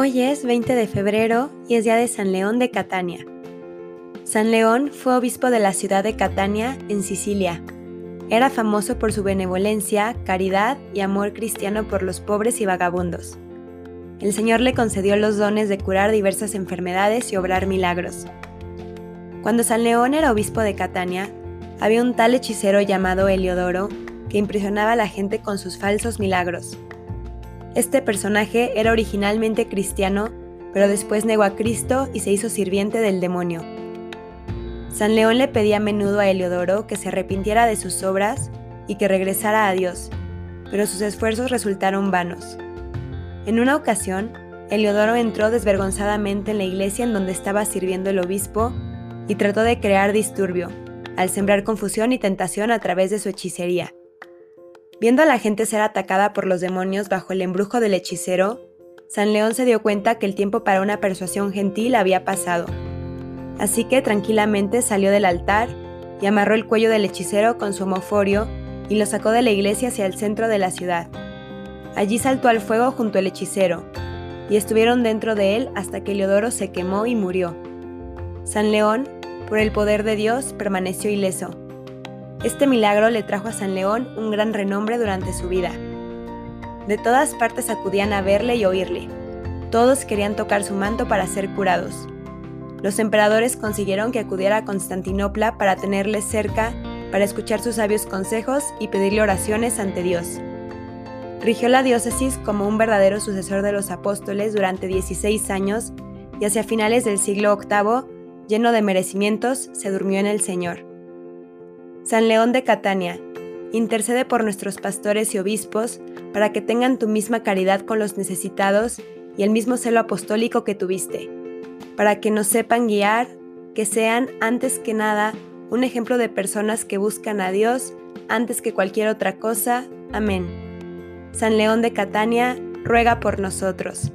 Hoy es 20 de febrero y es día de San León de Catania. San León fue obispo de la ciudad de Catania, en Sicilia. Era famoso por su benevolencia, caridad y amor cristiano por los pobres y vagabundos. El Señor le concedió los dones de curar diversas enfermedades y obrar milagros. Cuando San León era obispo de Catania, había un tal hechicero llamado Heliodoro que impresionaba a la gente con sus falsos milagros. Este personaje era originalmente cristiano, pero después negó a Cristo y se hizo sirviente del demonio. San León le pedía a menudo a Heliodoro que se arrepintiera de sus obras y que regresara a Dios, pero sus esfuerzos resultaron vanos. En una ocasión, Heliodoro entró desvergonzadamente en la iglesia en donde estaba sirviendo el obispo y trató de crear disturbio, al sembrar confusión y tentación a través de su hechicería. Viendo a la gente ser atacada por los demonios bajo el embrujo del hechicero, San León se dio cuenta que el tiempo para una persuasión gentil había pasado. Así que tranquilamente salió del altar y amarró el cuello del hechicero con su homoforio y lo sacó de la iglesia hacia el centro de la ciudad. Allí saltó al fuego junto al hechicero, y estuvieron dentro de él hasta que Leodoro se quemó y murió. San León, por el poder de Dios, permaneció ileso este milagro le trajo a San León un gran renombre durante su vida. De todas partes acudían a verle y oírle. Todos querían tocar su manto para ser curados. Los emperadores consiguieron que acudiera a Constantinopla para tenerle cerca, para escuchar sus sabios consejos y pedirle oraciones ante Dios. Rigió la diócesis como un verdadero sucesor de los apóstoles durante 16 años y hacia finales del siglo VIII, lleno de merecimientos, se durmió en el Señor. San León de Catania, intercede por nuestros pastores y obispos para que tengan tu misma caridad con los necesitados y el mismo celo apostólico que tuviste, para que nos sepan guiar, que sean, antes que nada, un ejemplo de personas que buscan a Dios antes que cualquier otra cosa. Amén. San León de Catania, ruega por nosotros.